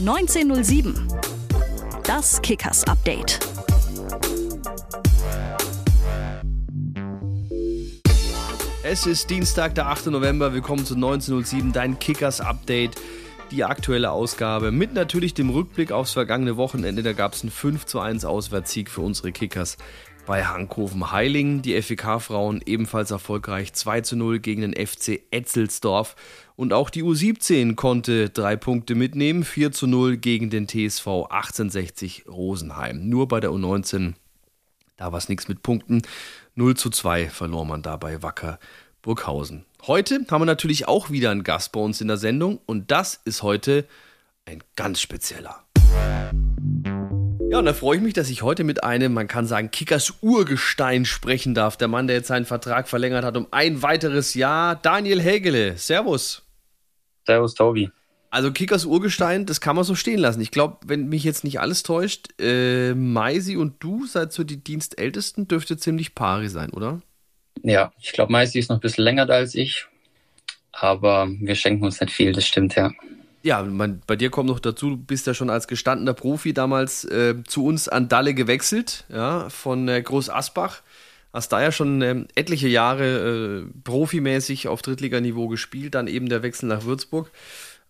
1907. Das Kickers Update. Es ist Dienstag, der 8. November. Willkommen zu 1907, dein Kickers Update. Die aktuelle Ausgabe mit natürlich dem Rückblick aufs vergangene Wochenende. Da gab es einen 5 zu 1 Auswärtssieg für unsere Kickers bei Hankhofen Heiling. Die FEK-Frauen ebenfalls erfolgreich 2 zu 0 gegen den FC Etzelsdorf. Und auch die U17 konnte drei Punkte mitnehmen. 4 zu 0 gegen den TSV 1860 Rosenheim. Nur bei der U19, da war es nichts mit Punkten. 0 zu 2 verlor man dabei Wacker Burghausen. Heute haben wir natürlich auch wieder einen Gast bei uns in der Sendung und das ist heute ein ganz spezieller. Ja, und da freue ich mich, dass ich heute mit einem, man kann sagen, Kickers Urgestein sprechen darf. Der Mann, der jetzt seinen Vertrag verlängert hat um ein weiteres Jahr. Daniel Hägele. Servus. Servus, Tobi. Also Kickers Urgestein, das kann man so stehen lassen. Ich glaube, wenn mich jetzt nicht alles täuscht, äh, Maisi und du seid so die Dienstältesten, dürfte ziemlich pari sein, oder? Ja, ich glaube, Maisi ist noch ein bisschen länger da als ich, aber wir schenken uns nicht viel, das stimmt, ja. Ja, man, bei dir kommt noch dazu, du bist ja schon als gestandener Profi damals äh, zu uns an Dalle gewechselt, ja, von äh, Groß Asbach. Hast da ja schon ähm, etliche Jahre äh, profimäßig auf Drittliganiveau gespielt, dann eben der Wechsel nach Würzburg.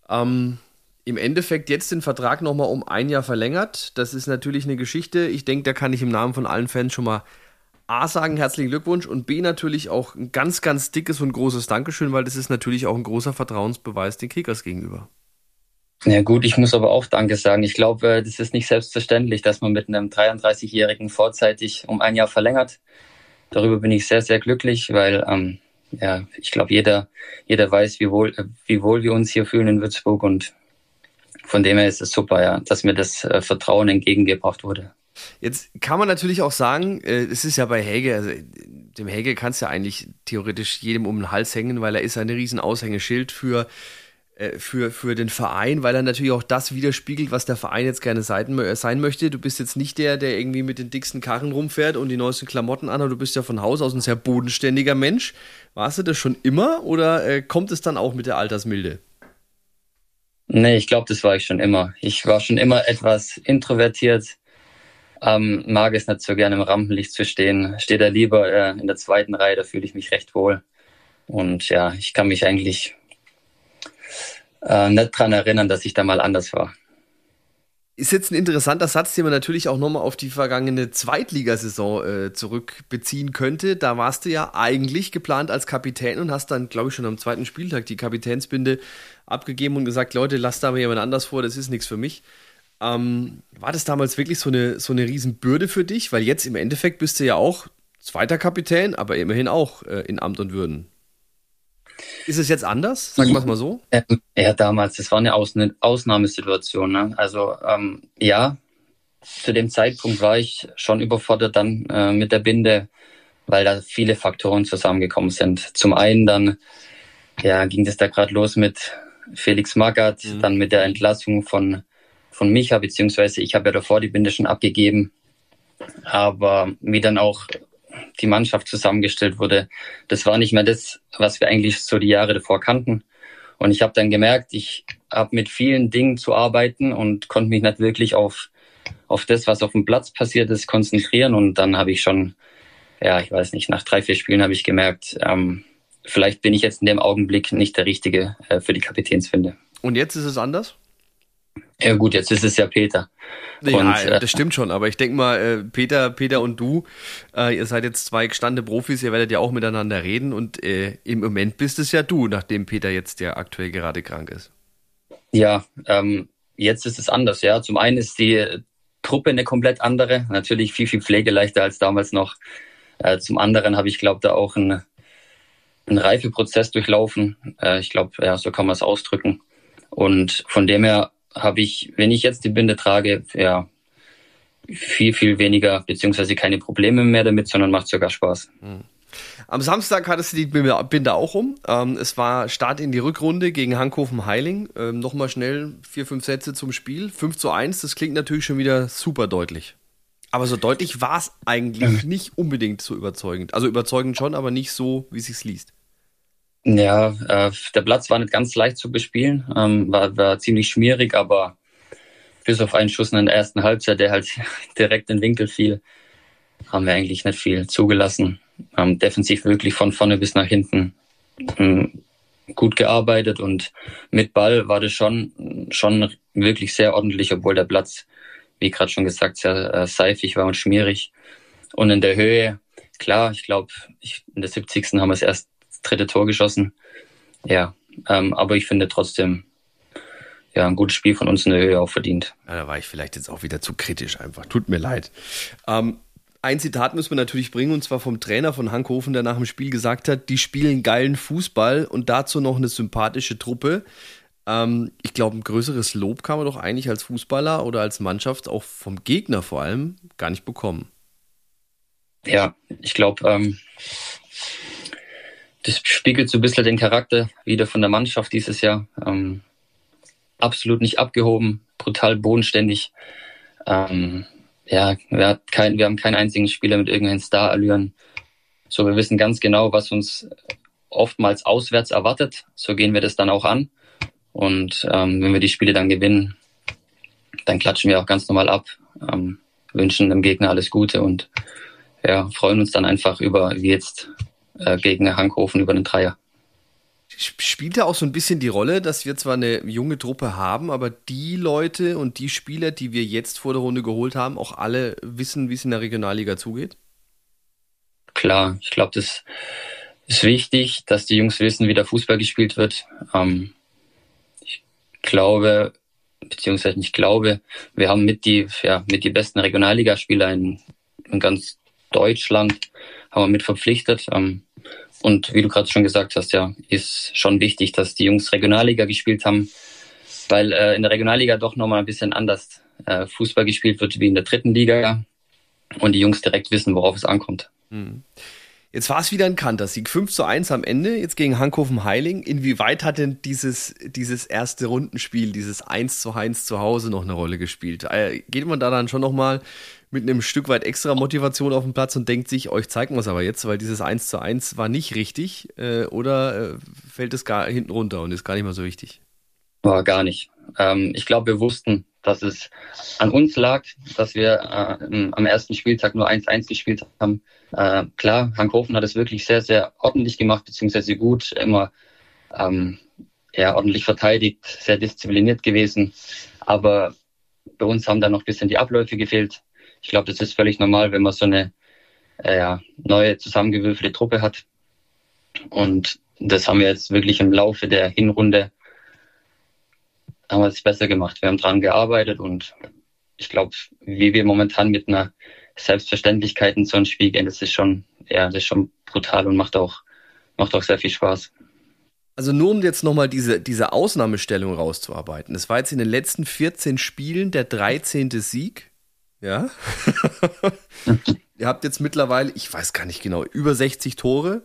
Ähm, Im Endeffekt jetzt den Vertrag nochmal um ein Jahr verlängert. Das ist natürlich eine Geschichte. Ich denke, da kann ich im Namen von allen Fans schon mal A sagen, herzlichen Glückwunsch und B natürlich auch ein ganz, ganz dickes und großes Dankeschön, weil das ist natürlich auch ein großer Vertrauensbeweis den Kickers gegenüber. Ja gut, ich muss aber auch Danke sagen. Ich glaube, äh, das ist nicht selbstverständlich, dass man mit einem 33-Jährigen vorzeitig um ein Jahr verlängert. Darüber bin ich sehr, sehr glücklich, weil ähm, ja, ich glaube, jeder, jeder weiß, wie wohl, wie wohl wir uns hier fühlen in Würzburg und von dem her ist es super, ja, dass mir das äh, Vertrauen entgegengebracht wurde. Jetzt kann man natürlich auch sagen, äh, es ist ja bei Hege, also dem Hege kannst du ja eigentlich theoretisch jedem um den Hals hängen, weil er ist ein riesen Aushängeschild für für, für den Verein, weil er natürlich auch das widerspiegelt, was der Verein jetzt gerne sein, äh, sein möchte. Du bist jetzt nicht der, der irgendwie mit den dicksten Karren rumfährt und die neuesten Klamotten an, aber du bist ja von Haus aus ein sehr bodenständiger Mensch. Warst du das schon immer oder äh, kommt es dann auch mit der Altersmilde? Nee, ich glaube, das war ich schon immer. Ich war schon immer etwas introvertiert, ähm, mag es nicht so gerne im Rampenlicht zu stehen, stehe da lieber äh, in der zweiten Reihe, da fühle ich mich recht wohl. Und ja, ich kann mich eigentlich äh, nicht dran erinnern, dass ich da mal anders war. Ist jetzt ein interessanter Satz, den man natürlich auch nochmal auf die vergangene Zweitligasaison äh, zurückbeziehen könnte. Da warst du ja eigentlich geplant als Kapitän und hast dann, glaube ich, schon am zweiten Spieltag die Kapitänsbinde abgegeben und gesagt, Leute, lasst da mal jemand anders vor, das ist nichts für mich. Ähm, war das damals wirklich so eine, so eine Riesenbürde für dich? Weil jetzt im Endeffekt bist du ja auch zweiter Kapitän, aber immerhin auch äh, in Amt und Würden. Ist es jetzt anders? Sagen wir es mal so. Ähm, ja, damals, das war eine Ausnahmesituation. Ne? Also ähm, ja, zu dem Zeitpunkt war ich schon überfordert dann äh, mit der Binde, weil da viele Faktoren zusammengekommen sind. Zum einen dann ja, ging das da gerade los mit Felix Magath, mhm. dann mit der Entlassung von, von Micha, beziehungsweise ich habe ja davor die Binde schon abgegeben. Aber wie dann auch die Mannschaft zusammengestellt wurde, das war nicht mehr das, was wir eigentlich so die Jahre davor kannten. Und ich habe dann gemerkt, ich habe mit vielen Dingen zu arbeiten und konnte mich nicht wirklich auf, auf das, was auf dem Platz passiert ist, konzentrieren. Und dann habe ich schon, ja, ich weiß nicht, nach drei, vier Spielen habe ich gemerkt, ähm, vielleicht bin ich jetzt in dem Augenblick nicht der Richtige äh, für die Kapitänsfinde. Und jetzt ist es anders? Ja gut, jetzt ist es ja Peter. Ja, und, äh, das stimmt schon, aber ich denke mal, äh, Peter, Peter und du, äh, ihr seid jetzt zwei gestandene Profis, ihr werdet ja auch miteinander reden und äh, im Moment bist es ja du, nachdem Peter jetzt ja aktuell gerade krank ist. Ja, ähm, jetzt ist es anders, ja. Zum einen ist die Truppe eine komplett andere, natürlich viel, viel pflegeleichter als damals noch. Äh, zum anderen habe ich, glaube da auch einen, einen Reifeprozess durchlaufen. Äh, ich glaube, ja, so kann man es ausdrücken. Und von dem her habe ich, wenn ich jetzt die Binde trage, ja, viel, viel weniger, beziehungsweise keine Probleme mehr damit, sondern macht sogar Spaß. Hm. Am Samstag hattest du die Binde auch um. Ähm, es war Start in die Rückrunde gegen Hankhofen Heiling. Ähm, Nochmal schnell vier, fünf Sätze zum Spiel. 5 zu 1, das klingt natürlich schon wieder super deutlich. Aber so deutlich war es eigentlich nicht unbedingt so überzeugend. Also überzeugend schon, aber nicht so, wie es sich liest. Ja, äh, der Platz war nicht ganz leicht zu bespielen, ähm, war, war ziemlich schmierig, aber bis auf einen Schuss in der ersten Halbzeit, der halt direkt in den Winkel fiel, haben wir eigentlich nicht viel zugelassen. Haben defensiv wirklich von vorne bis nach hinten ähm, gut gearbeitet und mit Ball war das schon, schon wirklich sehr ordentlich, obwohl der Platz, wie gerade schon gesagt, sehr äh, seifig war und schmierig. Und in der Höhe, klar, ich glaube, in der 70. haben wir das erst das dritte Tor geschossen. Ja, ähm, aber ich finde trotzdem, ja, ein gutes Spiel von uns in der Höhe auch verdient. Ja, da war ich vielleicht jetzt auch wieder zu kritisch einfach. Tut mir leid. Ähm, ein Zitat müssen wir natürlich bringen, und zwar vom Trainer von Hankhofen, der nach dem Spiel gesagt hat, die spielen geilen Fußball und dazu noch eine sympathische Truppe. Ähm, ich glaube, ein größeres Lob kann man doch eigentlich als Fußballer oder als Mannschaft, auch vom Gegner vor allem, gar nicht bekommen. Ja, ich glaube, ähm, das spiegelt so ein bisschen den Charakter wieder von der Mannschaft dieses Jahr. Ähm, absolut nicht abgehoben, brutal bodenständig. Ähm, ja, wir, kein, wir haben keinen einzigen Spieler mit irgendeinen Star-Allüren. So, wir wissen ganz genau, was uns oftmals auswärts erwartet. So gehen wir das dann auch an. Und ähm, wenn wir die Spiele dann gewinnen, dann klatschen wir auch ganz normal ab, ähm, wünschen dem Gegner alles Gute und ja, freuen uns dann einfach über, wie jetzt äh, gegen Hankhofen über den Dreier spielt da auch so ein bisschen die Rolle, dass wir zwar eine junge Truppe haben, aber die Leute und die Spieler, die wir jetzt vor der Runde geholt haben, auch alle wissen, wie es in der Regionalliga zugeht? Klar, ich glaube, das ist wichtig, dass die Jungs wissen, wie der Fußball gespielt wird. Ähm, ich glaube, beziehungsweise nicht glaube, wir haben mit die, ja, mit die besten Regionalligaspieler in, in ganz Deutschland haben wir mit verpflichtet. Ähm, und wie du gerade schon gesagt hast, ja, ist schon wichtig, dass die Jungs Regionalliga gespielt haben, weil äh, in der Regionalliga doch nochmal ein bisschen anders äh, Fußball gespielt wird wie in der dritten Liga und die Jungs direkt wissen, worauf es ankommt. Mhm. Jetzt war es wieder ein Kantersieg. 5 zu 1 am Ende, jetzt gegen Hankhofen Heiling. Inwieweit hat denn dieses, dieses erste Rundenspiel, dieses 1 zu 1 zu Hause noch eine Rolle gespielt? Äh, geht man da dann schon nochmal mit einem Stück weit extra Motivation auf den Platz und denkt sich, euch zeigen wir es aber jetzt, weil dieses 1 zu 1 war nicht richtig äh, oder äh, fällt es gar hinten runter und ist gar nicht mehr so wichtig? War gar nicht. Ähm, ich glaube, wir wussten, dass es an uns lag, dass wir äh, am ersten Spieltag nur 1-1 gespielt haben. Äh, klar, Hankhofen hat es wirklich sehr, sehr ordentlich gemacht, beziehungsweise gut, immer ähm, ja, ordentlich verteidigt, sehr diszipliniert gewesen. Aber bei uns haben da noch ein bisschen die Abläufe gefehlt. Ich glaube, das ist völlig normal, wenn man so eine äh, neue zusammengewürfelte Truppe hat. Und das haben wir jetzt wirklich im Laufe der Hinrunde haben wir es besser gemacht. Wir haben dran gearbeitet und ich glaube, wie wir momentan mit einer Selbstverständlichkeit in so ein Spiel gehen, das ist schon, ja, das ist schon brutal und macht auch, macht auch sehr viel Spaß. Also nur um jetzt nochmal diese, diese Ausnahmestellung rauszuarbeiten. Das war jetzt in den letzten 14 Spielen der 13. Sieg. Ja. Ihr habt jetzt mittlerweile, ich weiß gar nicht genau, über 60 Tore.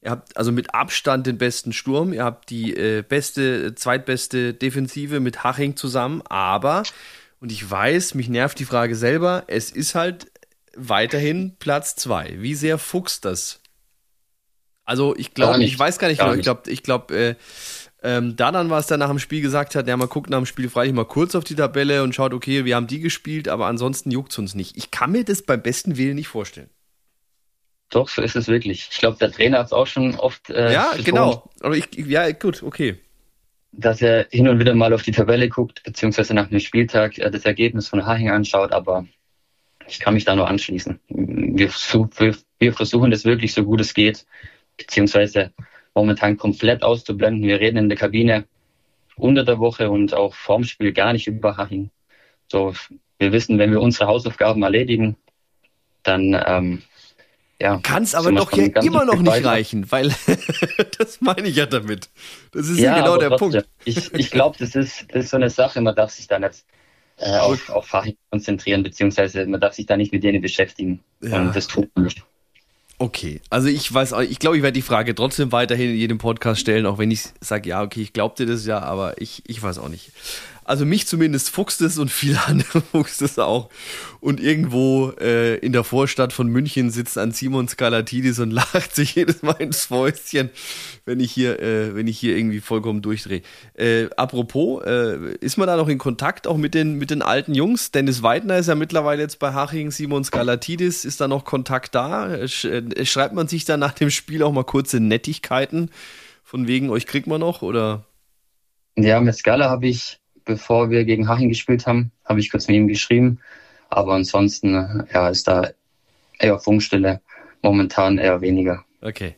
Ihr habt also mit Abstand den besten Sturm. Ihr habt die äh, beste, zweitbeste Defensive mit Haching zusammen. Aber, und ich weiß, mich nervt die Frage selber, es ist halt weiterhin Platz zwei. Wie sehr fuchst das? Also ich glaube, ich weiß gar nicht genau. Ich glaube, ich glaube, äh, ähm, da dann es dann nach dem Spiel gesagt hat, ja, mal guckt nach dem Spiel freilich mal kurz auf die Tabelle und schaut, okay, wir haben die gespielt, aber ansonsten juckt es uns nicht. Ich kann mir das beim besten Willen nicht vorstellen. Doch, so ist es wirklich. Ich glaube, der Trainer hat es auch schon oft. Äh, ja, betont, genau. Aber ich, ja, gut, okay. Dass er hin und wieder mal auf die Tabelle guckt, beziehungsweise nach einem Spieltag äh, das Ergebnis von Haching anschaut, aber ich kann mich da nur anschließen. Wir, wir, wir versuchen das wirklich so gut es geht, beziehungsweise momentan komplett auszublenden. Wir reden in der Kabine unter der Woche und auch vorm Spiel gar nicht über Haching. So, wir wissen, wenn wir unsere Hausaufgaben erledigen, dann ähm, ja. Kann es aber doch ja immer noch nicht reichen, weil das meine ich ja damit. Das ist ja, ja genau der trotzdem. Punkt. Ich, ich glaube, das ist, das ist so eine Sache, man darf sich da nicht äh, auf, auf Faching konzentrieren, beziehungsweise man darf sich da nicht mit denen beschäftigen. Ja. Und das tut man nicht. Okay, also ich weiß, ich glaube, ich werde die Frage trotzdem weiterhin in jedem Podcast stellen, auch wenn ich sage, ja, okay, ich glaubte das ja, aber ich, ich weiß auch nicht. Also mich zumindest fuchst es und viele andere fuchst es auch. Und irgendwo äh, in der Vorstadt von München sitzt ein Simon Skalatidis und lacht sich jedes Mal ins Fäustchen, wenn ich hier, äh, wenn ich hier irgendwie vollkommen durchdrehe. Äh, apropos, äh, ist man da noch in Kontakt auch mit den, mit den alten Jungs? Dennis Weidner ist ja mittlerweile jetzt bei Haching, Simon Skalatidis, ist da noch Kontakt da? Sch äh, schreibt man sich da nach dem Spiel auch mal kurze Nettigkeiten? Von wegen, euch kriegt man noch, oder? Ja, mit Skala habe ich bevor wir gegen Haching gespielt haben, habe ich kurz mit ihm geschrieben. Aber ansonsten ja, ist da eher Funkstille, momentan eher weniger. Okay.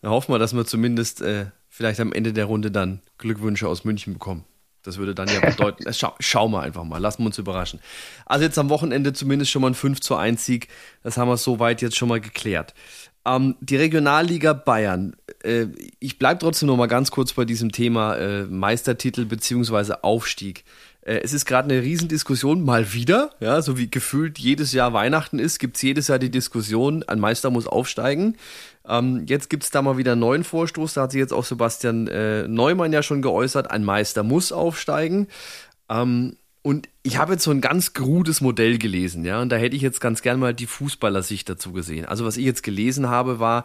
Dann hoffen wir, dass wir zumindest äh, vielleicht am Ende der Runde dann Glückwünsche aus München bekommen. Das würde dann ja bedeuten, äh, schau, schauen wir einfach mal, lassen wir uns überraschen. Also jetzt am Wochenende zumindest schon mal ein 5 zu 1 Sieg. Das haben wir soweit jetzt schon mal geklärt. Ähm, die Regionalliga Bayern. Äh, ich bleibe trotzdem noch mal ganz kurz bei diesem Thema äh, Meistertitel beziehungsweise Aufstieg. Äh, es ist gerade eine Riesendiskussion, mal wieder, ja, so wie gefühlt jedes Jahr Weihnachten ist, gibt es jedes Jahr die Diskussion, ein Meister muss aufsteigen. Ähm, jetzt gibt es da mal wieder einen neuen Vorstoß, da hat sich jetzt auch Sebastian äh, Neumann ja schon geäußert, ein Meister muss aufsteigen. Ähm, und ich habe jetzt so ein ganz krudes Modell gelesen, ja, und da hätte ich jetzt ganz gern mal die Fußballersicht dazu gesehen. Also was ich jetzt gelesen habe, war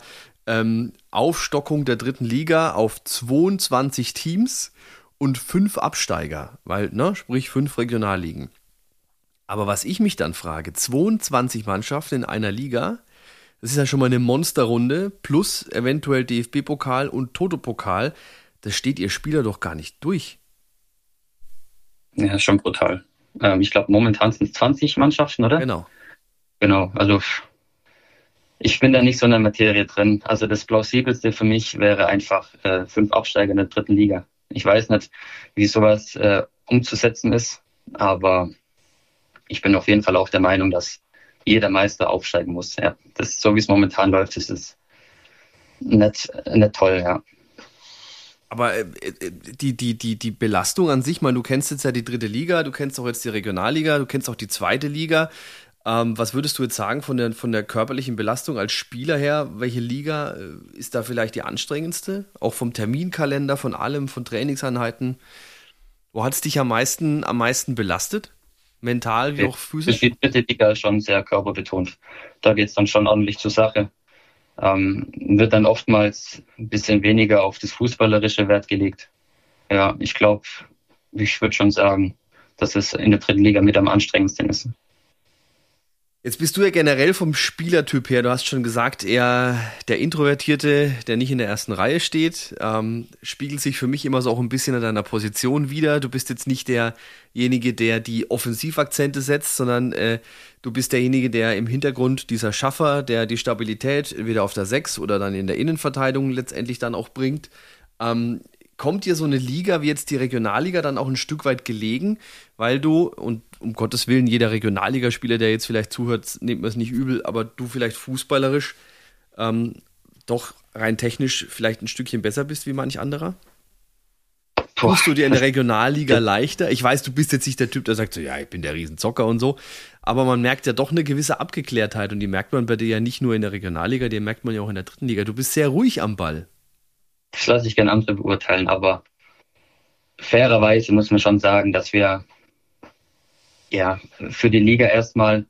ähm, Aufstockung der dritten Liga auf 22 Teams und fünf Absteiger, weil, ne, sprich fünf Regionalligen. Aber was ich mich dann frage, 22 Mannschaften in einer Liga, das ist ja schon mal eine Monsterrunde, plus eventuell DFB-Pokal und Toto-Pokal, das steht ihr Spieler doch gar nicht durch. Ja, schon brutal. Ähm, ich glaube, momentan sind es 20 Mannschaften, oder? Genau. Genau, also ich bin da nicht so in der Materie drin. Also das Plausibelste für mich wäre einfach äh, fünf Absteiger in der dritten Liga. Ich weiß nicht, wie sowas äh, umzusetzen ist, aber ich bin auf jeden Fall auch der Meinung, dass jeder Meister aufsteigen muss. Ja, das so wie es momentan läuft, ist es nicht, nicht toll, ja. Aber äh, äh, die, die, die, die Belastung an sich, mal, du kennst jetzt ja die dritte Liga, du kennst auch jetzt die Regionalliga, du kennst auch die zweite Liga. Ähm, was würdest du jetzt sagen von der, von der körperlichen Belastung als Spieler her? Welche Liga äh, ist da vielleicht die anstrengendste? Auch vom Terminkalender, von allem, von Trainingseinheiten. Wo hat es dich am meisten, am meisten belastet? Mental wie auch physisch? Die dritte Liga ist schon sehr körperbetont. Da geht es dann schon ordentlich zur Sache ähm, wird dann oftmals ein bisschen weniger auf das fußballerische Wert gelegt. Ja, ich glaube, ich würde schon sagen, dass es in der dritten Liga mit am anstrengendsten ist. Jetzt bist du ja generell vom Spielertyp her, du hast schon gesagt, eher der Introvertierte, der nicht in der ersten Reihe steht, ähm, spiegelt sich für mich immer so auch ein bisschen in deiner Position wieder. Du bist jetzt nicht derjenige, der die Offensivakzente setzt, sondern äh, du bist derjenige, der im Hintergrund dieser Schaffer, der die Stabilität wieder auf der Sechs oder dann in der Innenverteidigung letztendlich dann auch bringt. Ähm, kommt dir so eine Liga wie jetzt die Regionalliga dann auch ein Stück weit gelegen, weil du, und um Gottes Willen, jeder Regionalligaspieler, der jetzt vielleicht zuhört, nimmt mir es nicht übel, aber du vielleicht fußballerisch ähm, doch rein technisch vielleicht ein Stückchen besser bist wie manch anderer? Tust du dir in der Regionalliga leichter? Ich weiß, du bist jetzt nicht der Typ, der sagt so, ja, ich bin der Riesenzocker und so, aber man merkt ja doch eine gewisse Abgeklärtheit und die merkt man bei dir ja nicht nur in der Regionalliga, die merkt man ja auch in der dritten Liga. Du bist sehr ruhig am Ball. Das lasse ich gerne andere beurteilen, aber fairerweise muss man schon sagen, dass wir ja für die Liga erstmal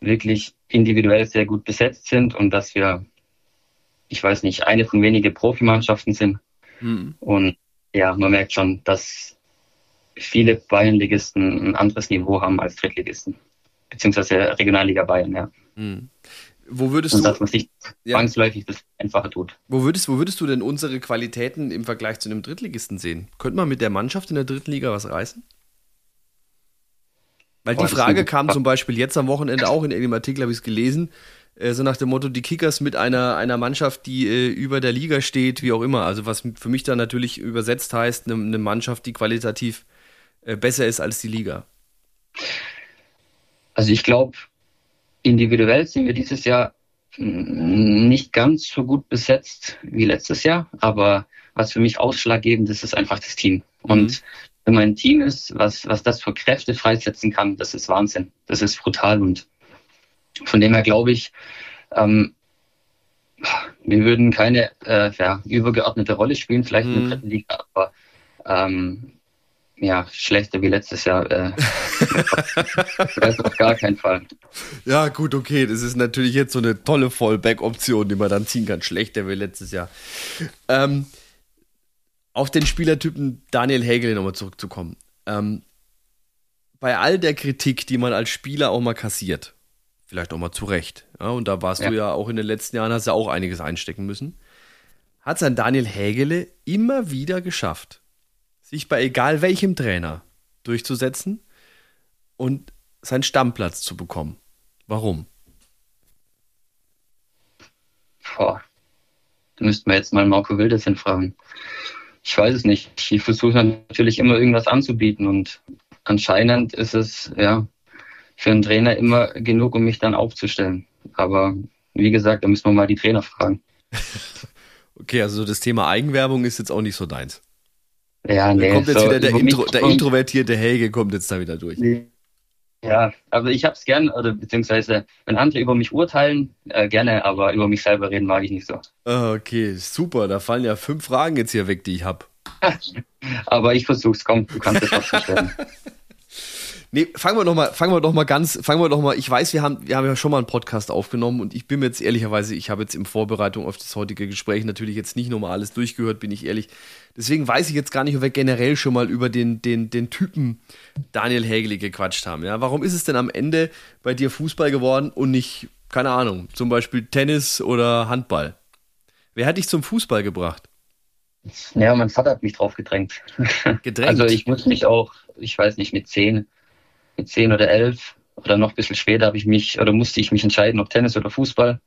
wirklich individuell sehr gut besetzt sind und dass wir, ich weiß nicht, eine von wenigen Profimannschaften sind. Mhm. Und ja, man merkt schon, dass viele Bayernligisten ein anderes Niveau haben als Drittligisten, beziehungsweise Regionalliga Bayern, ja. Mhm. Wo würdest und du, dass man sich ja. zwangsläufig das einfacher tut. Wo würdest, wo würdest du denn unsere Qualitäten im Vergleich zu einem Drittligisten sehen? Könnte man mit der Mannschaft in der dritten Liga was reißen? Weil die Frage kam zum Beispiel jetzt am Wochenende auch in dem Artikel, habe ich es gelesen, äh, so nach dem Motto, die Kickers mit einer, einer Mannschaft, die äh, über der Liga steht, wie auch immer. Also was für mich da natürlich übersetzt heißt, eine, eine Mannschaft, die qualitativ äh, besser ist als die Liga. Also ich glaube, individuell sind wir dieses Jahr nicht ganz so gut besetzt wie letztes Jahr, aber was für mich ausschlaggebend ist, ist einfach das Team. Und mhm. wenn man ein Team ist, was, was das für Kräfte freisetzen kann, das ist Wahnsinn. Das ist brutal und von dem her glaube ich, ähm, wir würden keine äh, ja, übergeordnete Rolle spielen, vielleicht in der mhm. dritten Liga, aber ähm, ja, schlechter wie letztes Jahr. Äh, das auf gar keinen Fall. Ja, gut, okay. Das ist natürlich jetzt so eine tolle Fallback-Option, die man dann ziehen kann. Schlechter wie letztes Jahr. Ähm, auf den Spielertypen Daniel Hegel nochmal zurückzukommen. Ähm, bei all der Kritik, die man als Spieler auch mal kassiert, vielleicht auch mal zurecht, ja, und da warst ja. du ja auch in den letzten Jahren, hast ja auch einiges einstecken müssen, hat sein Daniel Hägele immer wieder geschafft, sich bei egal welchem Trainer durchzusetzen und seinen Stammplatz zu bekommen. Warum? Boah. Da müssten wir jetzt mal Marco Wildes hinfragen. Ich weiß es nicht. Ich versuche natürlich immer irgendwas anzubieten und anscheinend ist es ja für einen Trainer immer genug, um mich dann aufzustellen. Aber wie gesagt, da müssen wir mal die Trainer fragen. okay, also das Thema Eigenwerbung ist jetzt auch nicht so deins. Ja, nee. Da kommt jetzt so wieder der, Intro, der introvertierte Helge kommt jetzt da wieder durch. Ja, aber ich hab's gern, oder beziehungsweise wenn andere über mich urteilen, äh, gerne, aber über mich selber reden mag ich nicht so. Ah, okay, super. Da fallen ja fünf Fragen jetzt hier weg, die ich hab. aber ich versuch's, komm, du kannst es trotzdem stellen. Nee, fangen wir doch mal, fangen wir doch mal ganz, fangen wir doch mal, ich weiß, wir haben, wir haben ja schon mal einen Podcast aufgenommen und ich bin mir jetzt ehrlicherweise, ich habe jetzt in Vorbereitung auf das heutige Gespräch natürlich jetzt nicht nochmal alles durchgehört, bin ich ehrlich. Deswegen weiß ich jetzt gar nicht, ob wir generell schon mal über den, den, den Typen Daniel Hägeli gequatscht haben. Ja, warum ist es denn am Ende bei dir Fußball geworden und nicht, keine Ahnung, zum Beispiel Tennis oder Handball? Wer hat dich zum Fußball gebracht? Ja, mein Vater hat mich drauf gedrängt. Gedrängt? Also ich muss mich auch, ich weiß nicht, mit zehn mit zehn oder elf oder noch ein bisschen später habe ich mich oder musste ich mich entscheiden, ob Tennis oder Fußball.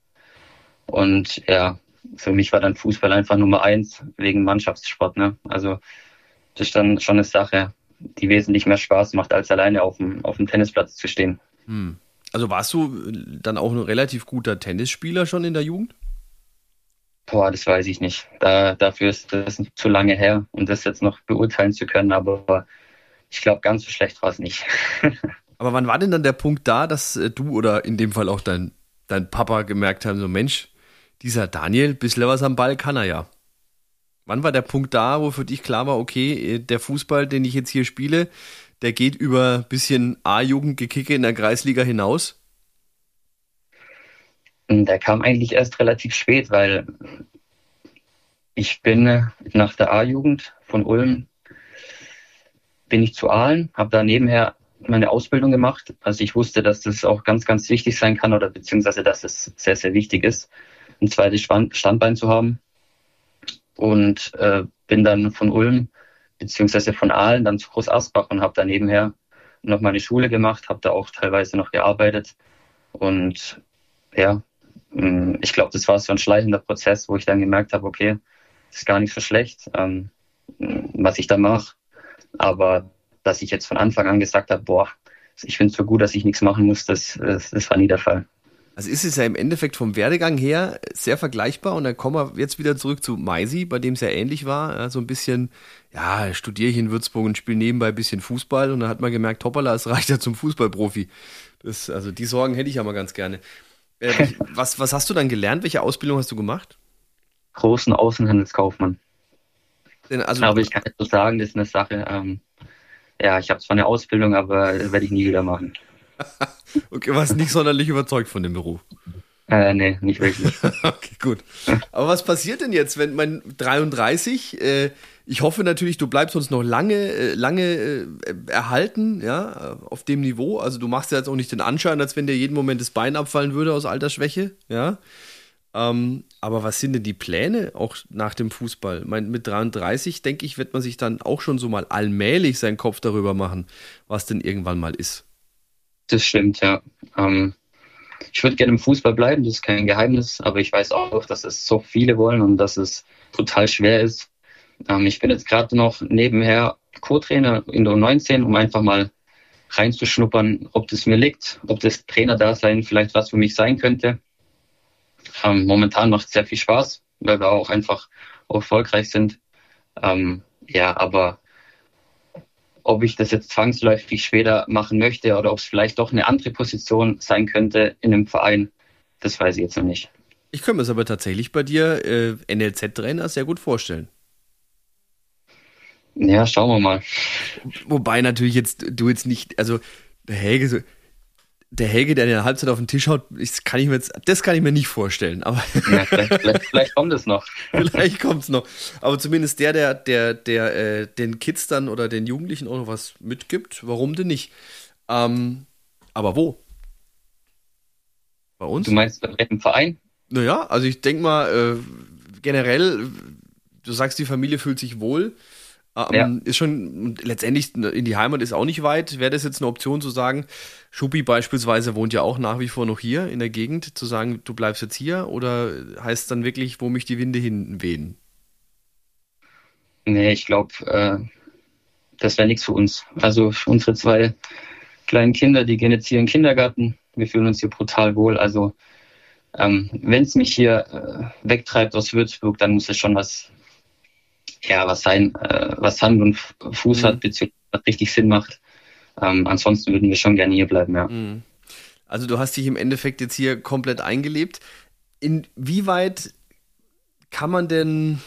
Und ja, für mich war dann Fußball einfach Nummer eins wegen Mannschaftssport. Ne? Also das ist dann schon eine Sache, die wesentlich mehr Spaß macht, als alleine auf dem, auf dem Tennisplatz zu stehen. Hm. Also warst du dann auch ein relativ guter Tennisspieler schon in der Jugend? Boah, das weiß ich nicht. Da, dafür ist das zu lange her, um das jetzt noch beurteilen zu können. Aber ich glaube, ganz so schlecht war es nicht. Aber wann war denn dann der Punkt da, dass äh, du oder in dem Fall auch dein, dein Papa gemerkt haben, so Mensch, dieser Daniel, bisschen was am Ball kann er ja. Wann war der Punkt da, wo für dich klar war, okay, äh, der Fußball, den ich jetzt hier spiele, der geht über ein bisschen A-Jugendgekicke in der Kreisliga hinaus? Der kam eigentlich erst relativ spät, weil ich bin nach der A-Jugend von Ulm bin ich zu Aalen, habe da nebenher meine Ausbildung gemacht. Also ich wusste, dass das auch ganz, ganz wichtig sein kann oder beziehungsweise, dass es sehr, sehr wichtig ist, ein zweites Standbein zu haben. Und äh, bin dann von Ulm beziehungsweise von Aalen dann zu Groß Asbach und habe da nebenher noch meine Schule gemacht, habe da auch teilweise noch gearbeitet. Und ja, mm, ich glaube, das war so ein schleichender Prozess, wo ich dann gemerkt habe, okay, das ist gar nicht so schlecht, ähm, was ich da mache. Aber dass ich jetzt von Anfang an gesagt habe, boah, ich finde es so gut, dass ich nichts machen muss, das, das, das war nie der Fall. Also ist es ja im Endeffekt vom Werdegang her sehr vergleichbar und dann kommen wir jetzt wieder zurück zu Meisi, bei dem es ja ähnlich war. Ja, so ein bisschen, ja, studiere ich in Würzburg und spiele nebenbei ein bisschen Fußball und dann hat man gemerkt, hoppala, es reicht ja zum Fußballprofi. Das, also die Sorgen hätte ich ja mal ganz gerne. Äh, was, was hast du dann gelernt? Welche Ausbildung hast du gemacht? Großen Außenhandelskaufmann. Denn also, aber ich kann jetzt so sagen, das ist eine Sache, ähm, ja, ich habe zwar eine Ausbildung, aber werde ich nie wieder machen. okay, warst nicht sonderlich überzeugt von dem Beruf? Äh, nee, nicht wirklich. okay, gut. Aber was passiert denn jetzt, wenn man 33, äh, ich hoffe natürlich, du bleibst uns noch lange, äh, lange äh, erhalten, ja, auf dem Niveau. Also du machst ja jetzt auch nicht den Anschein, als wenn dir jeden Moment das Bein abfallen würde aus Altersschwäche, ja. Ähm, aber was sind denn die Pläne auch nach dem Fußball? Mein, mit 33, denke ich, wird man sich dann auch schon so mal allmählich seinen Kopf darüber machen, was denn irgendwann mal ist. Das stimmt, ja. Ähm, ich würde gerne im Fußball bleiben, das ist kein Geheimnis, aber ich weiß auch, dass es so viele wollen und dass es total schwer ist. Ähm, ich bin jetzt gerade noch nebenher Co-Trainer in der U19, um einfach mal reinzuschnuppern, ob das mir liegt, ob das Trainerdasein vielleicht was für mich sein könnte. Ähm, momentan macht es sehr viel Spaß, weil wir auch einfach erfolgreich sind. Ähm, ja, aber ob ich das jetzt zwangsläufig später machen möchte oder ob es vielleicht doch eine andere Position sein könnte in einem Verein, das weiß ich jetzt noch nicht. Ich könnte mir es aber tatsächlich bei dir äh, NLZ-Trainer sehr gut vorstellen. Ja, schauen wir mal. Wobei natürlich jetzt du jetzt nicht, also Helge der Helge, der in der Halbzeit auf den Tisch haut, das kann ich mir jetzt, das kann ich mir nicht vorstellen. Aber ja, vielleicht, vielleicht, vielleicht, kommt es noch. vielleicht kommt es noch. Aber zumindest der, der, der, der äh, den Kids dann oder den Jugendlichen auch noch was mitgibt, warum denn nicht? Ähm, aber wo? Bei uns? Du meinst bei welchem Verein? Naja, also ich denke mal, äh, generell, du sagst, die Familie fühlt sich wohl. Ähm, ja. Ist schon, letztendlich in die Heimat ist auch nicht weit. Wäre das jetzt eine Option zu sagen, Schuppi beispielsweise wohnt ja auch nach wie vor noch hier in der Gegend, zu sagen, du bleibst jetzt hier oder heißt es dann wirklich, wo mich die Winde hinten wehen? Nee, ich glaube, äh, das wäre nichts für uns. Also unsere zwei kleinen Kinder, die gehen jetzt hier in den Kindergarten. Wir fühlen uns hier brutal wohl. Also ähm, wenn es mich hier äh, wegtreibt aus Würzburg, dann muss es schon was ja, was sein, äh, was Hand und Fuß mhm. hat, beziehungsweise was richtig Sinn macht. Ähm, ansonsten würden wir schon gerne hier bleiben, ja. Mhm. Also du hast dich im Endeffekt jetzt hier komplett eingelebt. Inwieweit kann man denn,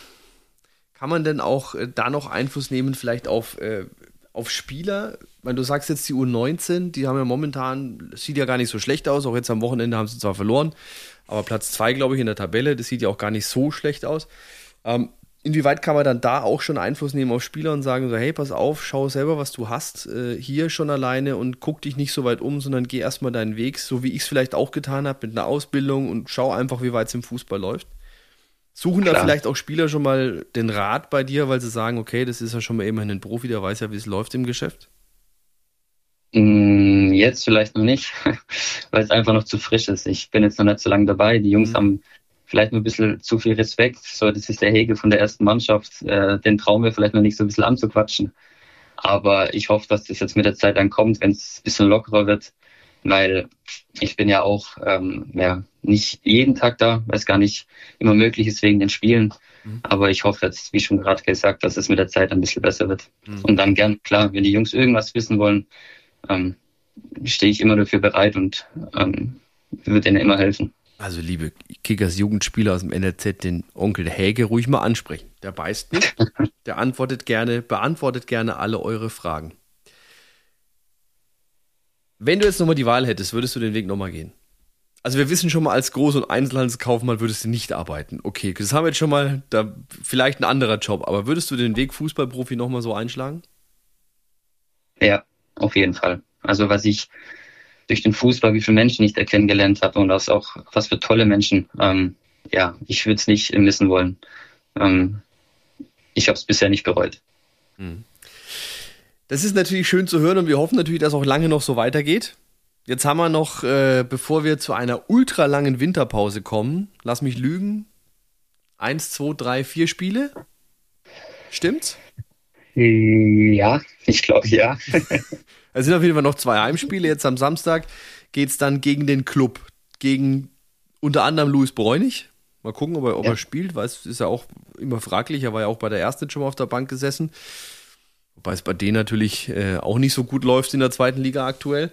kann man denn auch äh, da noch Einfluss nehmen, vielleicht auf, äh, auf Spieler? Weil du sagst jetzt die U19, die haben ja momentan, sieht ja gar nicht so schlecht aus, auch jetzt am Wochenende haben sie zwar verloren, aber Platz zwei, glaube ich, in der Tabelle, das sieht ja auch gar nicht so schlecht aus. Ähm, inwieweit kann man dann da auch schon Einfluss nehmen auf Spieler und sagen so, hey, pass auf, schau selber, was du hast, äh, hier schon alleine und guck dich nicht so weit um, sondern geh erstmal deinen Weg, so wie ich es vielleicht auch getan habe mit einer Ausbildung und schau einfach, wie weit es im Fußball läuft. Suchen Klar. da vielleicht auch Spieler schon mal den Rat bei dir, weil sie sagen, okay, das ist ja schon mal immerhin ein Profi, der weiß ja, wie es läuft im Geschäft? Mm, jetzt vielleicht noch nicht, weil es einfach noch zu frisch ist. Ich bin jetzt noch nicht so lange dabei. Die Jungs mhm. haben vielleicht nur ein bisschen zu viel Respekt. So, das ist der Hege von der ersten Mannschaft. Äh, den trauen wir vielleicht noch nicht so ein bisschen anzuquatschen. Aber ich hoffe, dass das jetzt mit der Zeit dann kommt, wenn es ein bisschen lockerer wird. Weil ich bin ja auch ähm, ja, nicht jeden Tag da, weil es gar nicht immer möglich ist wegen den Spielen. Mhm. Aber ich hoffe jetzt, wie schon gerade gesagt, dass es mit der Zeit ein bisschen besser wird. Mhm. Und dann gern, klar, wenn die Jungs irgendwas wissen wollen, ähm, stehe ich immer dafür bereit und ähm, würde ihnen immer helfen. Also, liebe Kickers Jugendspieler aus dem NRZ, den Onkel Häge ruhig mal ansprechen. Der beißt nicht, der antwortet gerne, beantwortet gerne alle eure Fragen. Wenn du jetzt nochmal die Wahl hättest, würdest du den Weg nochmal gehen? Also wir wissen schon mal, als Groß- und Einzelhandelskaufmann würdest du nicht arbeiten. Okay, das haben wir jetzt schon mal, da vielleicht ein anderer Job, aber würdest du den Weg Fußballprofi nochmal so einschlagen? Ja, auf jeden Fall. Also was ich durch den Fußball, wie viele Menschen ich da kennengelernt habe und das auch was für tolle Menschen. Ähm, ja, ich würde es nicht missen wollen. Ähm, ich habe es bisher nicht bereut. Hm. Das ist natürlich schön zu hören und wir hoffen natürlich, dass auch lange noch so weitergeht. Jetzt haben wir noch, äh, bevor wir zu einer ultra langen Winterpause kommen, lass mich lügen, eins, zwei, drei, vier Spiele. Stimmt's? Ja, ich glaube ja. Es sind auf jeden Fall noch zwei Heimspiele. Jetzt am Samstag geht es dann gegen den Club, gegen unter anderem Louis Bräunig. Mal gucken, ob er, ob ja. er spielt, weil es ist ja auch immer fraglich. Er war ja auch bei der ersten schon mal auf der Bank gesessen. Wobei es bei denen natürlich äh, auch nicht so gut läuft in der zweiten Liga aktuell.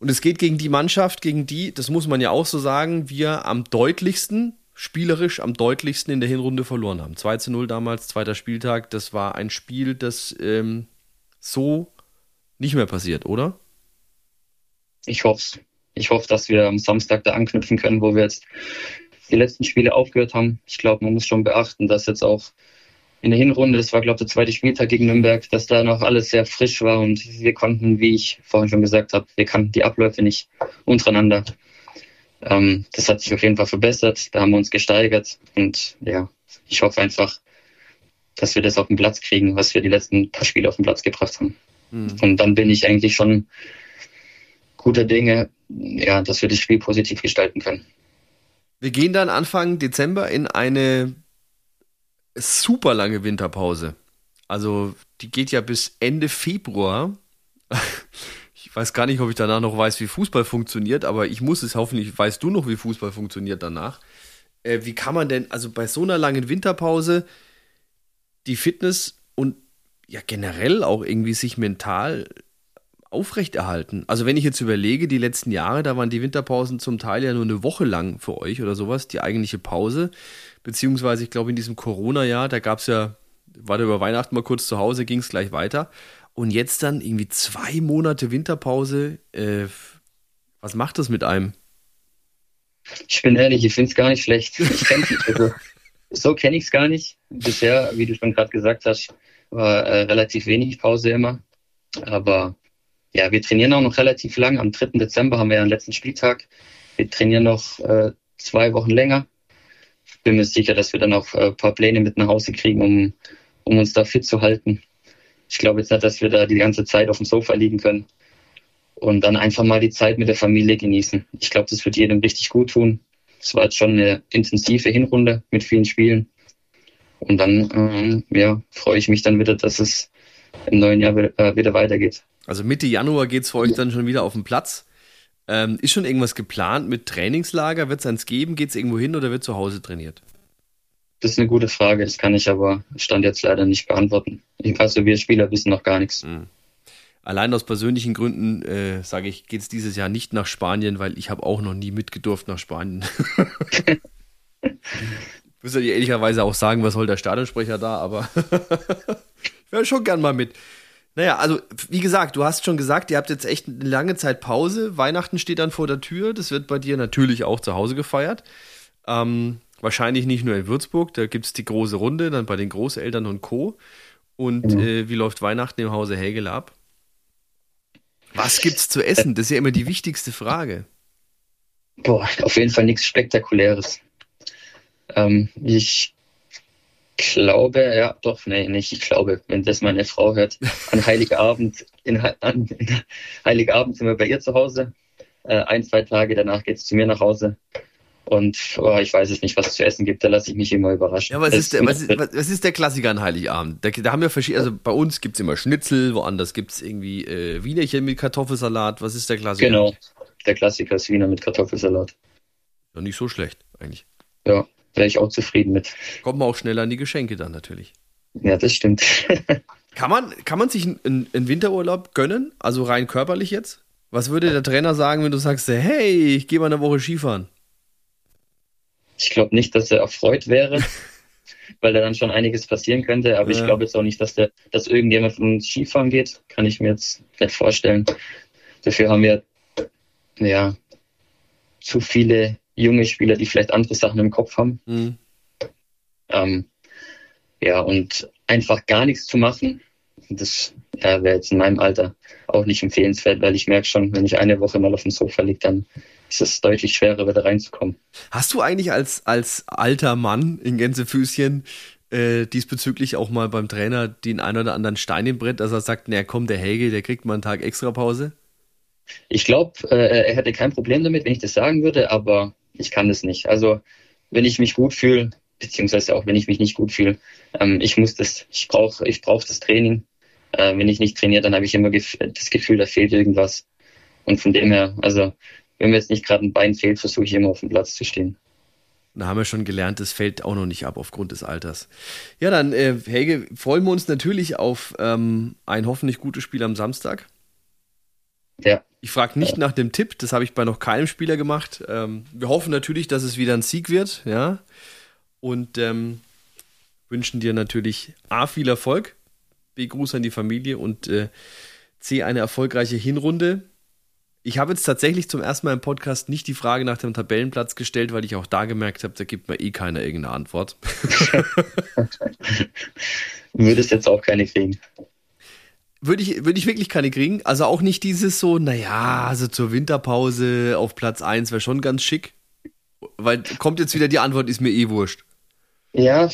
Und es geht gegen die Mannschaft, gegen die, das muss man ja auch so sagen, wir am deutlichsten, spielerisch am deutlichsten in der Hinrunde verloren haben. 2 zu 0 damals, zweiter Spieltag. Das war ein Spiel, das ähm, so nicht mehr passiert, oder? Ich hoffe es. Ich hoffe, dass wir am Samstag da anknüpfen können, wo wir jetzt die letzten Spiele aufgehört haben. Ich glaube, man muss schon beachten, dass jetzt auch in der Hinrunde, das war, glaube ich, der zweite Spieltag gegen Nürnberg, dass da noch alles sehr frisch war und wir konnten, wie ich vorhin schon gesagt habe, wir kannten die Abläufe nicht untereinander. Ähm, das hat sich auf jeden Fall verbessert, da haben wir uns gesteigert und ja, ich hoffe einfach, dass wir das auf den Platz kriegen, was wir die letzten paar Spiele auf den Platz gebracht haben. Mhm. Und dann bin ich eigentlich schon guter Dinge, ja, dass wir das Spiel positiv gestalten können. Wir gehen dann Anfang Dezember in eine super lange Winterpause. Also die geht ja bis Ende Februar. Ich weiß gar nicht, ob ich danach noch weiß, wie Fußball funktioniert, aber ich muss es hoffentlich, weißt du noch, wie Fußball funktioniert danach. Äh, wie kann man denn, also bei so einer langen Winterpause, die Fitness ja generell auch irgendwie sich mental aufrechterhalten. Also wenn ich jetzt überlege, die letzten Jahre, da waren die Winterpausen zum Teil ja nur eine Woche lang für euch oder sowas, die eigentliche Pause. Beziehungsweise, ich glaube, in diesem Corona-Jahr, da gab es ja war da über Weihnachten mal kurz zu Hause, ging es gleich weiter. Und jetzt dann irgendwie zwei Monate Winterpause. Äh, was macht das mit einem? Ich bin ehrlich, ich finde es gar nicht schlecht. Ich kenne also, so kenne ich es gar nicht. Bisher, wie du schon gerade gesagt hast, war äh, relativ wenig Pause immer. Aber ja, wir trainieren auch noch relativ lang. Am 3. Dezember haben wir ja den letzten Spieltag. Wir trainieren noch äh, zwei Wochen länger. Ich bin mir sicher, dass wir dann auch äh, ein paar Pläne mit nach Hause kriegen, um, um uns da fit zu halten. Ich glaube jetzt nicht, dass wir da die ganze Zeit auf dem Sofa liegen können und dann einfach mal die Zeit mit der Familie genießen. Ich glaube, das wird jedem richtig gut tun. Es war jetzt schon eine intensive Hinrunde mit vielen Spielen. Und dann ähm, ja, freue ich mich dann wieder, dass es im neuen Jahr wieder, äh, wieder weitergeht. Also Mitte Januar geht es für euch dann schon wieder auf den Platz. Ähm, ist schon irgendwas geplant mit Trainingslager? Wird es eins geben? Geht es irgendwo hin oder wird zu Hause trainiert? Das ist eine gute Frage. Das kann ich aber Stand jetzt leider nicht beantworten. Also wir Spieler wissen noch gar nichts. Mhm. Allein aus persönlichen Gründen äh, sage ich, geht es dieses Jahr nicht nach Spanien, weil ich habe auch noch nie mitgedurft nach Spanien. ich muss ja ehrlicherweise auch sagen, was soll der Stadionsprecher da, aber ich wäre schon gern mal mit. Naja, also wie gesagt, du hast schon gesagt, ihr habt jetzt echt eine lange Zeit Pause. Weihnachten steht dann vor der Tür. Das wird bei dir natürlich auch zu Hause gefeiert. Ähm, wahrscheinlich nicht nur in Würzburg, da gibt es die große Runde, dann bei den Großeltern und Co. Und mhm. äh, wie läuft Weihnachten im Hause Hägel ab? Was gibt's zu essen? Das ist ja immer die wichtigste Frage. Boah, auf jeden Fall nichts Spektakuläres. Ähm, ich glaube, ja, doch, nee, nicht, ich glaube, wenn das meine Frau hört, an Heiligabend, in, an, in Heiligabend sind wir bei ihr zu Hause. Äh, ein, zwei Tage danach geht es zu mir nach Hause. Und oh, ich weiß es nicht, was es zu essen gibt, da lasse ich mich immer überraschen. Ja, was ist, der, was, ist, was ist der Klassiker an Heiligabend? Da, da haben wir verschiedene, also bei uns gibt es immer Schnitzel, woanders gibt es irgendwie äh, Wienerchen mit Kartoffelsalat. Was ist der Klassiker? Genau, der Klassiker ist Wiener mit Kartoffelsalat. Ja, nicht so schlecht, eigentlich. Ja, wäre ich auch zufrieden mit. Kommt man auch schneller an die Geschenke dann natürlich. Ja, das stimmt. kann, man, kann man sich einen, einen Winterurlaub gönnen? Also rein körperlich jetzt? Was würde der Trainer sagen, wenn du sagst, hey, ich gehe mal eine Woche Skifahren? Ich glaube nicht, dass er erfreut wäre, weil da dann schon einiges passieren könnte. Aber ja. ich glaube jetzt auch nicht, dass, der, dass irgendjemand von uns Skifahren geht. Kann ich mir jetzt nicht vorstellen. Dafür haben wir ja zu viele junge Spieler, die vielleicht andere Sachen im Kopf haben. Mhm. Ähm, ja, und einfach gar nichts zu machen, das ja, wäre jetzt in meinem Alter auch nicht empfehlenswert, weil ich merke schon, wenn ich eine Woche mal auf dem Sofa liege, dann ist es deutlich schwerer, wieder reinzukommen. Hast du eigentlich als, als alter Mann in Gänsefüßchen äh, diesbezüglich auch mal beim Trainer den einen oder anderen Stein im Brett, dass er sagt, naja, komm, der Helge, der kriegt mal einen Tag extra Pause? Ich glaube, äh, er hätte kein Problem damit, wenn ich das sagen würde, aber ich kann das nicht. Also, wenn ich mich gut fühle, beziehungsweise auch wenn ich mich nicht gut fühle, ähm, ich muss das, ich brauche ich brauch das Training. Äh, wenn ich nicht trainiere, dann habe ich immer gef das Gefühl, da fehlt irgendwas. Und von dem her, also wenn mir jetzt nicht gerade ein Bein fehlt, versuche ich immer auf dem Platz zu stehen. Da haben wir schon gelernt, das fällt auch noch nicht ab aufgrund des Alters. Ja, dann, äh, Helge, freuen wir uns natürlich auf ähm, ein hoffentlich gutes Spiel am Samstag. Ja. Ich frage nicht nach dem Tipp, das habe ich bei noch keinem Spieler gemacht. Ähm, wir hoffen natürlich, dass es wieder ein Sieg wird, ja. Und ähm, wünschen dir natürlich A, viel Erfolg, B, Gruß an die Familie und äh, C, eine erfolgreiche Hinrunde. Ich habe jetzt tatsächlich zum ersten Mal im Podcast nicht die Frage nach dem Tabellenplatz gestellt, weil ich auch da gemerkt habe, da gibt mir eh keiner irgendeine Antwort. Würdest jetzt auch keine kriegen. Würde ich, würde ich wirklich keine kriegen. Also auch nicht dieses so, naja, also zur Winterpause auf Platz 1 wäre schon ganz schick. Weil kommt jetzt wieder die Antwort, ist mir eh wurscht. Ja,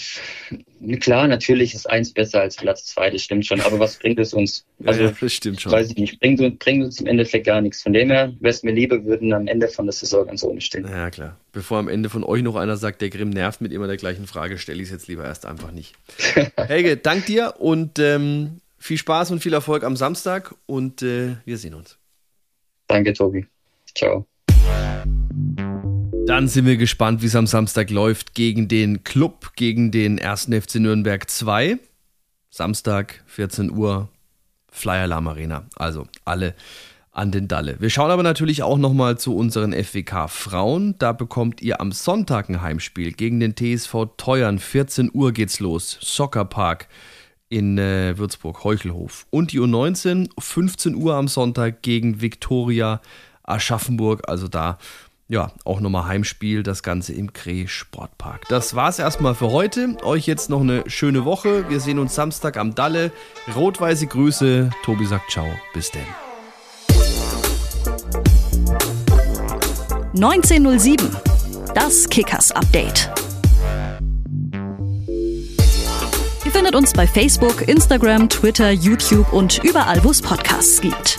klar, natürlich ist eins besser als Platz zwei, das stimmt schon. Aber was bringt es uns? Also, ja, das stimmt schon. Weiß ich nicht. Bringt, bringt uns im Endeffekt gar nichts. Von dem her wäre es mir lieber, würden am Ende von der Saison ganz ohne stehen. Ja, klar. Bevor am Ende von euch noch einer sagt, der Grimm nervt mit immer der gleichen Frage, stelle ich es jetzt lieber erst einfach nicht. Helge, dank dir und ähm, viel Spaß und viel Erfolg am Samstag und äh, wir sehen uns. Danke, Tobi. Ciao. Dann sind wir gespannt, wie es am Samstag läuft gegen den Club, gegen den 1. FC Nürnberg 2. Samstag, 14 Uhr, Flyer Alarm Arena. Also alle an den Dalle. Wir schauen aber natürlich auch nochmal zu unseren FWK Frauen. Da bekommt ihr am Sonntag ein Heimspiel gegen den TSV Teuern. 14 Uhr geht's los. Soccerpark in äh, Würzburg, Heuchelhof. Und die U19, 15 Uhr am Sonntag gegen Viktoria Aschaffenburg. Also da ja, auch nochmal Heimspiel, das Ganze im Kree Sportpark. Das war's erstmal für heute. Euch jetzt noch eine schöne Woche. Wir sehen uns Samstag am Dalle. Rot-weiße Grüße. Tobi sagt ciao. Bis denn. 1907. Das Kickers Update. Findet uns bei Facebook, Instagram, Twitter, YouTube und überall, wo es Podcasts gibt.